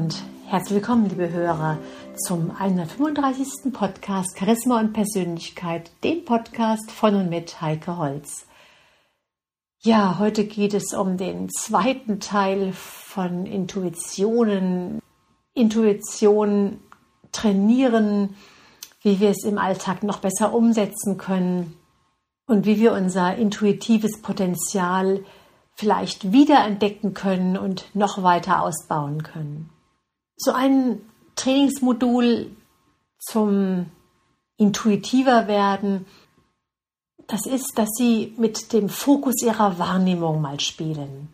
Und herzlich willkommen, liebe Hörer, zum 135. Podcast Charisma und Persönlichkeit, dem Podcast von und mit Heike Holz. Ja, heute geht es um den zweiten Teil von Intuitionen, Intuition trainieren, wie wir es im Alltag noch besser umsetzen können und wie wir unser intuitives Potenzial vielleicht wiederentdecken können und noch weiter ausbauen können. So ein Trainingsmodul zum intuitiver werden, das ist, dass Sie mit dem Fokus Ihrer Wahrnehmung mal spielen.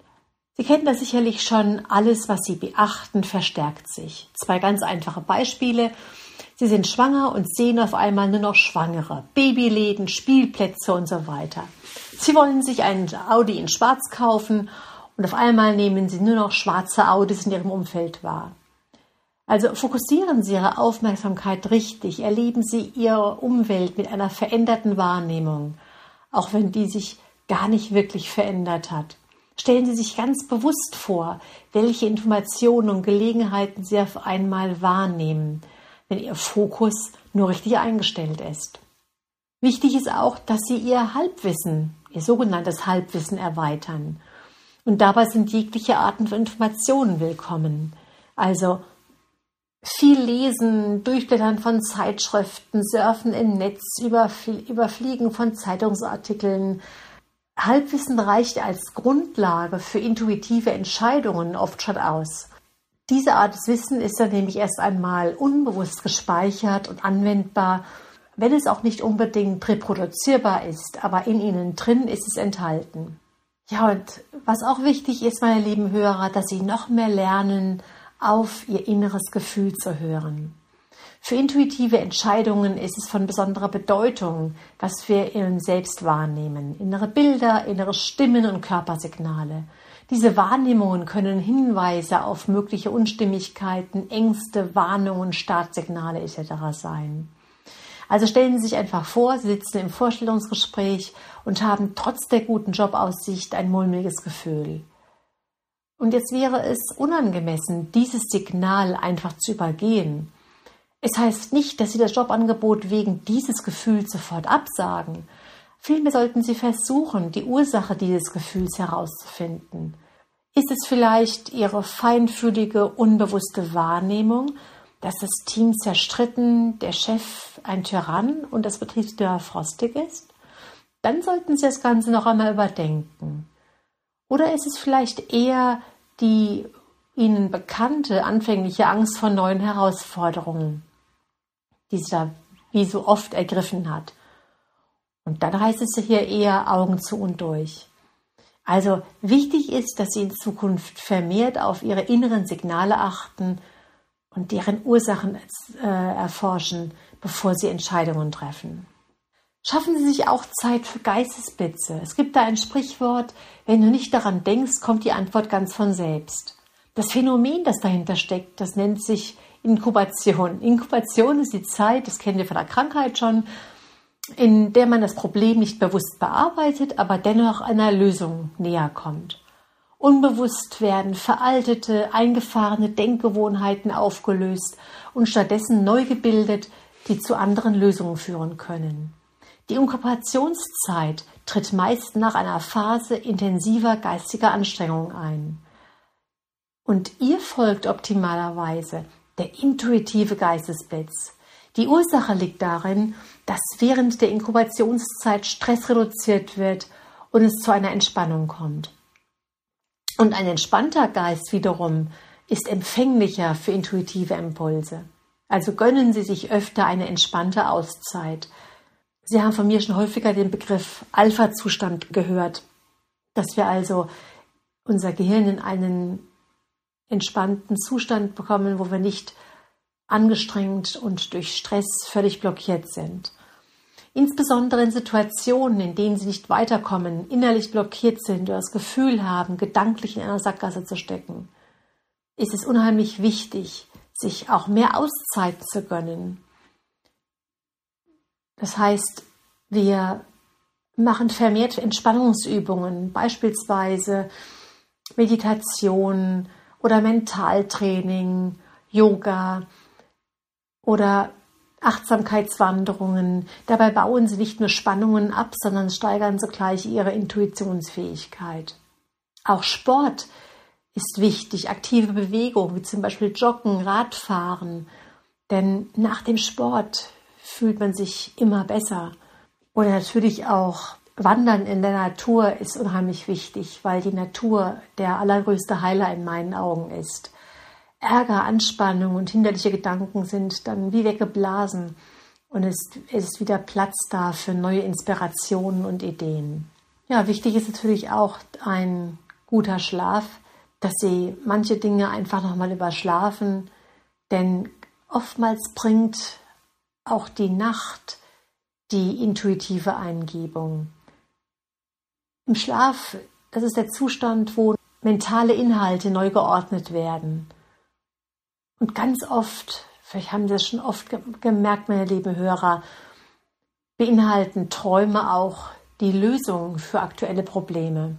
Sie kennen das sicherlich schon, alles, was Sie beachten, verstärkt sich. Zwei ganz einfache Beispiele. Sie sind schwanger und sehen auf einmal nur noch Schwangere, Babyläden, Spielplätze und so weiter. Sie wollen sich ein Audi in Schwarz kaufen und auf einmal nehmen Sie nur noch schwarze Audis in Ihrem Umfeld wahr. Also fokussieren Sie Ihre Aufmerksamkeit richtig, erleben Sie Ihre Umwelt mit einer veränderten Wahrnehmung, auch wenn die sich gar nicht wirklich verändert hat. Stellen Sie sich ganz bewusst vor, welche Informationen und Gelegenheiten Sie auf einmal wahrnehmen, wenn Ihr Fokus nur richtig eingestellt ist. Wichtig ist auch, dass Sie Ihr Halbwissen ihr sogenanntes Halbwissen erweitern. Und dabei sind jegliche Arten von Informationen willkommen. Also viel lesen, durchblättern von Zeitschriften, surfen im Netz, überfliegen von Zeitungsartikeln. Halbwissen reicht als Grundlage für intuitive Entscheidungen oft schon aus. Diese Art des Wissens ist dann nämlich erst einmal unbewusst gespeichert und anwendbar wenn es auch nicht unbedingt reproduzierbar ist, aber in ihnen drin ist es enthalten. Ja, und was auch wichtig ist, meine lieben Hörer, dass Sie noch mehr lernen, auf Ihr inneres Gefühl zu hören. Für intuitive Entscheidungen ist es von besonderer Bedeutung, was wir in uns selbst wahrnehmen. Innere Bilder, innere Stimmen und Körpersignale. Diese Wahrnehmungen können Hinweise auf mögliche Unstimmigkeiten, Ängste, Warnungen, Startsignale etc. sein. Also stellen Sie sich einfach vor, Sie sitzen im Vorstellungsgespräch und haben trotz der guten Jobaussicht ein mulmiges Gefühl. Und jetzt wäre es unangemessen, dieses Signal einfach zu übergehen. Es heißt nicht, dass Sie das Jobangebot wegen dieses Gefühls sofort absagen. Vielmehr sollten Sie versuchen, die Ursache dieses Gefühls herauszufinden. Ist es vielleicht Ihre feinfühlige, unbewusste Wahrnehmung, dass das Team zerstritten, der Chef ein Tyrann und das Betriebsklima frostig ist, dann sollten Sie das Ganze noch einmal überdenken. Oder ist es vielleicht eher die Ihnen bekannte anfängliche Angst vor neuen Herausforderungen, die Sie da wie so oft ergriffen hat? Und dann heißt es hier eher Augen zu und durch. Also wichtig ist, dass Sie in Zukunft vermehrt auf Ihre inneren Signale achten und deren Ursachen äh, erforschen, bevor sie Entscheidungen treffen. Schaffen Sie sich auch Zeit für Geistesblitze. Es gibt da ein Sprichwort, wenn du nicht daran denkst, kommt die Antwort ganz von selbst. Das Phänomen, das dahinter steckt, das nennt sich Inkubation. Inkubation ist die Zeit, das kennen wir von der Krankheit schon, in der man das Problem nicht bewusst bearbeitet, aber dennoch einer Lösung näher kommt. Unbewusst werden veraltete, eingefahrene Denkgewohnheiten aufgelöst und stattdessen neu gebildet, die zu anderen Lösungen führen können. Die Inkubationszeit tritt meist nach einer Phase intensiver geistiger Anstrengung ein. Und ihr folgt optimalerweise der intuitive Geistesblitz. Die Ursache liegt darin, dass während der Inkubationszeit Stress reduziert wird und es zu einer Entspannung kommt. Und ein entspannter Geist wiederum ist empfänglicher für intuitive Impulse. Also gönnen Sie sich öfter eine entspannte Auszeit. Sie haben von mir schon häufiger den Begriff Alpha-Zustand gehört, dass wir also unser Gehirn in einen entspannten Zustand bekommen, wo wir nicht angestrengt und durch Stress völlig blockiert sind. Insbesondere in Situationen, in denen sie nicht weiterkommen, innerlich blockiert sind oder das Gefühl haben, gedanklich in einer Sackgasse zu stecken, ist es unheimlich wichtig, sich auch mehr Auszeit zu gönnen. Das heißt, wir machen vermehrt Entspannungsübungen, beispielsweise Meditation oder Mentaltraining, Yoga oder Achtsamkeitswanderungen. Dabei bauen sie nicht nur Spannungen ab, sondern steigern zugleich ihre Intuitionsfähigkeit. Auch Sport ist wichtig, aktive Bewegung, wie zum Beispiel Joggen, Radfahren. Denn nach dem Sport fühlt man sich immer besser. Oder natürlich auch Wandern in der Natur ist unheimlich wichtig, weil die Natur der allergrößte Heiler in meinen Augen ist. Ärger, Anspannung und hinderliche Gedanken sind dann wie weggeblasen und es ist wieder Platz da für neue Inspirationen und Ideen. Ja, wichtig ist natürlich auch ein guter Schlaf, dass Sie manche Dinge einfach nochmal überschlafen, denn oftmals bringt auch die Nacht die intuitive Eingebung. Im Schlaf, das ist der Zustand, wo mentale Inhalte neu geordnet werden. Und ganz oft, vielleicht haben Sie das schon oft gemerkt, meine lieben Hörer, beinhalten Träume auch die Lösung für aktuelle Probleme.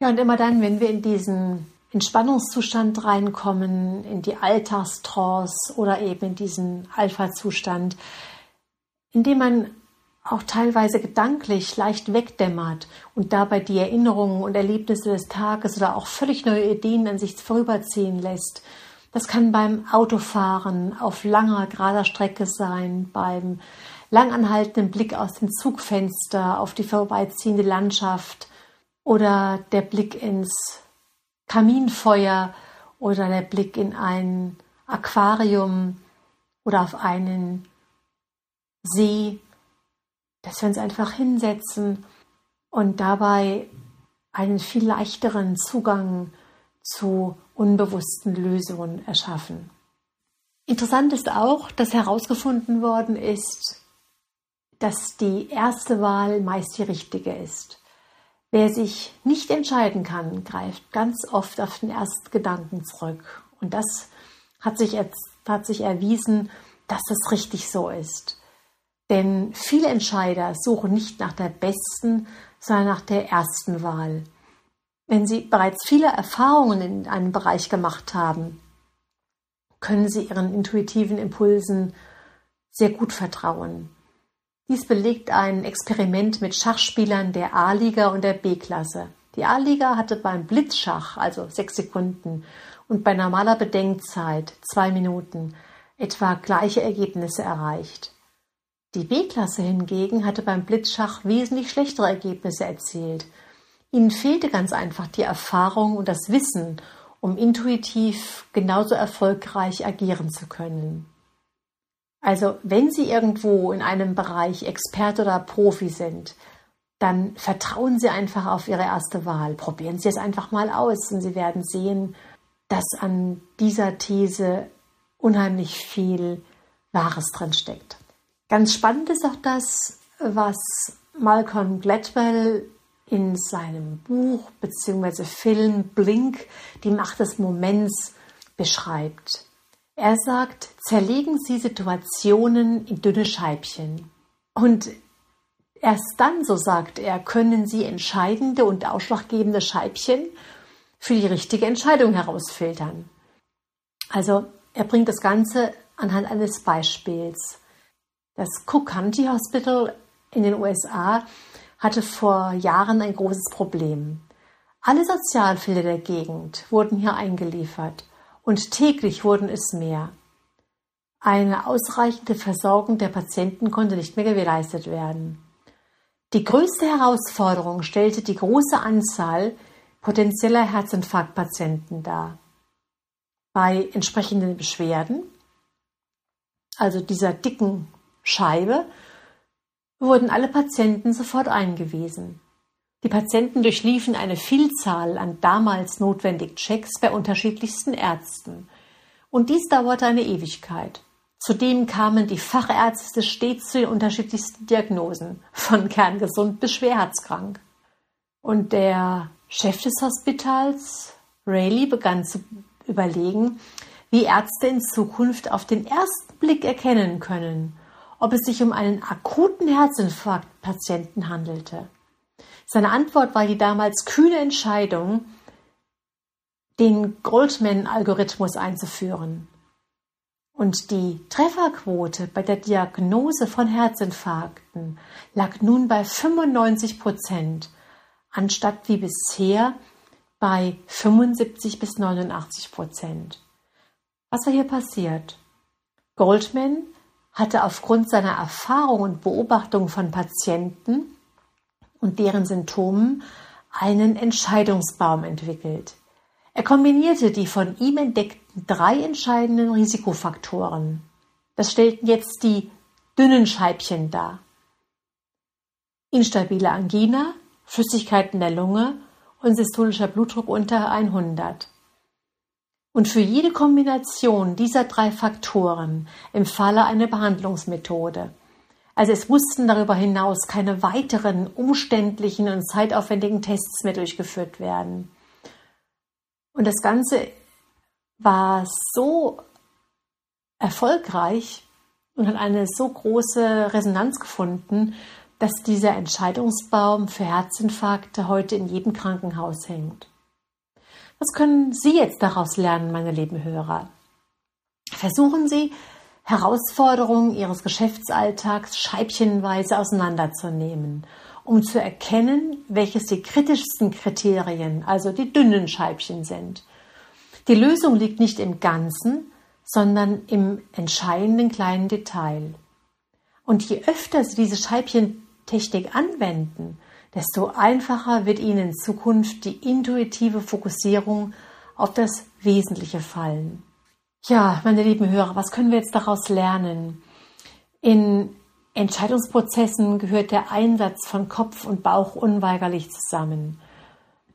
Ja, und immer dann, wenn wir in diesen Entspannungszustand reinkommen, in die Alltagstrance oder eben in diesen Alpha-Zustand, in dem man auch teilweise gedanklich leicht wegdämmert und dabei die Erinnerungen und Erlebnisse des Tages oder auch völlig neue Ideen an sich vorüberziehen lässt. Das kann beim Autofahren auf langer, gerader Strecke sein, beim langanhaltenden Blick aus dem Zugfenster auf die vorbeiziehende Landschaft oder der Blick ins Kaminfeuer oder der Blick in ein Aquarium oder auf einen See, dass wir uns einfach hinsetzen und dabei einen viel leichteren Zugang zu unbewussten Lösungen erschaffen. Interessant ist auch, dass herausgefunden worden ist, dass die erste Wahl meist die richtige ist. Wer sich nicht entscheiden kann, greift ganz oft auf den ersten Gedanken zurück. Und das hat sich, hat sich erwiesen, dass das richtig so ist. Denn viele Entscheider suchen nicht nach der besten, sondern nach der ersten Wahl. Wenn sie bereits viele Erfahrungen in einem Bereich gemacht haben, können sie ihren intuitiven Impulsen sehr gut vertrauen. Dies belegt ein Experiment mit Schachspielern der A-Liga und der B-Klasse. Die A-Liga hatte beim Blitzschach, also sechs Sekunden, und bei normaler Bedenkzeit, zwei Minuten, etwa gleiche Ergebnisse erreicht. Die B-Klasse hingegen hatte beim Blitzschach wesentlich schlechtere Ergebnisse erzielt. Ihnen fehlte ganz einfach die Erfahrung und das Wissen, um intuitiv genauso erfolgreich agieren zu können. Also wenn Sie irgendwo in einem Bereich Experte oder Profi sind, dann vertrauen Sie einfach auf Ihre erste Wahl. Probieren Sie es einfach mal aus und Sie werden sehen, dass an dieser These unheimlich viel Wahres drin steckt. Ganz spannend ist auch das, was Malcolm Gladwell in seinem Buch bzw. Film Blink, die Macht des Moments, beschreibt. Er sagt, zerlegen Sie Situationen in dünne Scheibchen. Und erst dann, so sagt er, können Sie entscheidende und ausschlaggebende Scheibchen für die richtige Entscheidung herausfiltern. Also er bringt das Ganze anhand eines Beispiels. Das Cook County Hospital in den USA hatte vor Jahren ein großes Problem. Alle Sozialfälle der Gegend wurden hier eingeliefert und täglich wurden es mehr. Eine ausreichende Versorgung der Patienten konnte nicht mehr gewährleistet werden. Die größte Herausforderung stellte die große Anzahl potenzieller Herzinfarktpatienten dar. Bei entsprechenden Beschwerden, also dieser dicken Scheibe, wurden alle Patienten sofort eingewiesen. Die Patienten durchliefen eine Vielzahl an damals notwendigen Checks bei unterschiedlichsten Ärzten. Und dies dauerte eine Ewigkeit. Zudem kamen die Fachärzte stets zu den unterschiedlichsten Diagnosen, von kerngesund bis schwerherzkrank. Und der Chef des Hospitals, Rayleigh, begann zu überlegen, wie Ärzte in Zukunft auf den ersten Blick erkennen können, ob es sich um einen akuten Herzinfarktpatienten handelte. Seine Antwort war die damals kühne Entscheidung, den Goldman-Algorithmus einzuführen. Und die Trefferquote bei der Diagnose von Herzinfarkten lag nun bei 95 Prozent, anstatt wie bisher bei 75 bis 89 Prozent. Was war hier passiert? Goldman hatte aufgrund seiner Erfahrung und Beobachtung von Patienten und deren Symptomen einen Entscheidungsbaum entwickelt. Er kombinierte die von ihm entdeckten drei entscheidenden Risikofaktoren. Das stellten jetzt die dünnen Scheibchen dar. Instabile Angina, Flüssigkeit in der Lunge und systolischer Blutdruck unter 100. Und für jede Kombination dieser drei Faktoren empfahl er eine Behandlungsmethode. Also es mussten darüber hinaus keine weiteren umständlichen und zeitaufwendigen Tests mehr durchgeführt werden. Und das Ganze war so erfolgreich und hat eine so große Resonanz gefunden, dass dieser Entscheidungsbaum für Herzinfarkte heute in jedem Krankenhaus hängt. Was können Sie jetzt daraus lernen, meine lieben Hörer? Versuchen Sie, Herausforderungen Ihres Geschäftsalltags scheibchenweise auseinanderzunehmen, um zu erkennen, welches die kritischsten Kriterien, also die dünnen Scheibchen sind. Die Lösung liegt nicht im Ganzen, sondern im entscheidenden kleinen Detail. Und je öfter Sie diese Scheibchentechnik anwenden, desto einfacher wird Ihnen in Zukunft die intuitive Fokussierung auf das Wesentliche fallen. Ja, meine lieben Hörer, was können wir jetzt daraus lernen? In Entscheidungsprozessen gehört der Einsatz von Kopf und Bauch unweigerlich zusammen.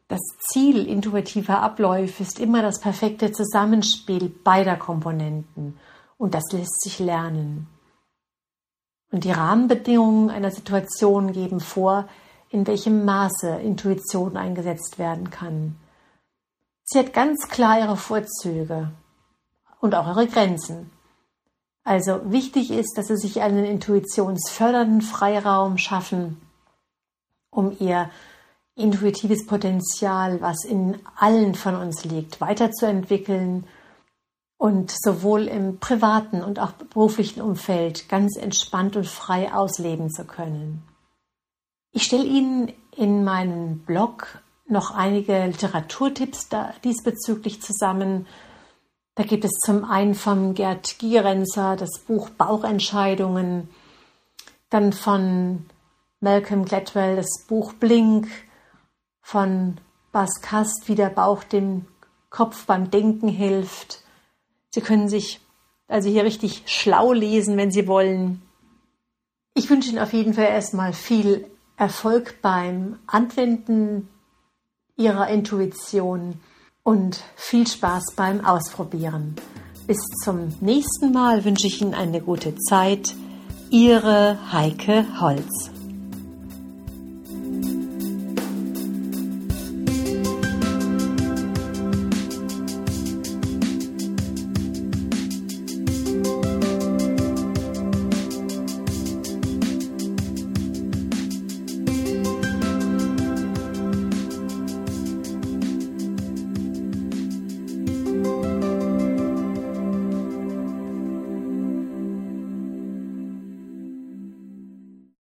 Das Ziel intuitiver Abläufe ist immer das perfekte Zusammenspiel beider Komponenten und das lässt sich lernen. Und die Rahmenbedingungen einer Situation geben vor, in welchem Maße Intuition eingesetzt werden kann. Sie hat ganz klar ihre Vorzüge und auch ihre Grenzen. Also wichtig ist, dass Sie sich einen intuitionsfördernden Freiraum schaffen, um Ihr intuitives Potenzial, was in allen von uns liegt, weiterzuentwickeln und sowohl im privaten und auch beruflichen Umfeld ganz entspannt und frei ausleben zu können. Ich stelle Ihnen in meinem Blog noch einige Literaturtipps diesbezüglich zusammen. Da gibt es zum einen von Gerd Gierenzer das Buch Bauchentscheidungen, dann von Malcolm Gladwell das Buch Blink, von Bas Kast, wie der Bauch dem Kopf beim Denken hilft. Sie können sich also hier richtig schlau lesen, wenn Sie wollen. Ich wünsche Ihnen auf jeden Fall erstmal viel Erfolg beim Anwenden Ihrer Intuition und viel Spaß beim Ausprobieren. Bis zum nächsten Mal wünsche ich Ihnen eine gute Zeit. Ihre Heike Holz.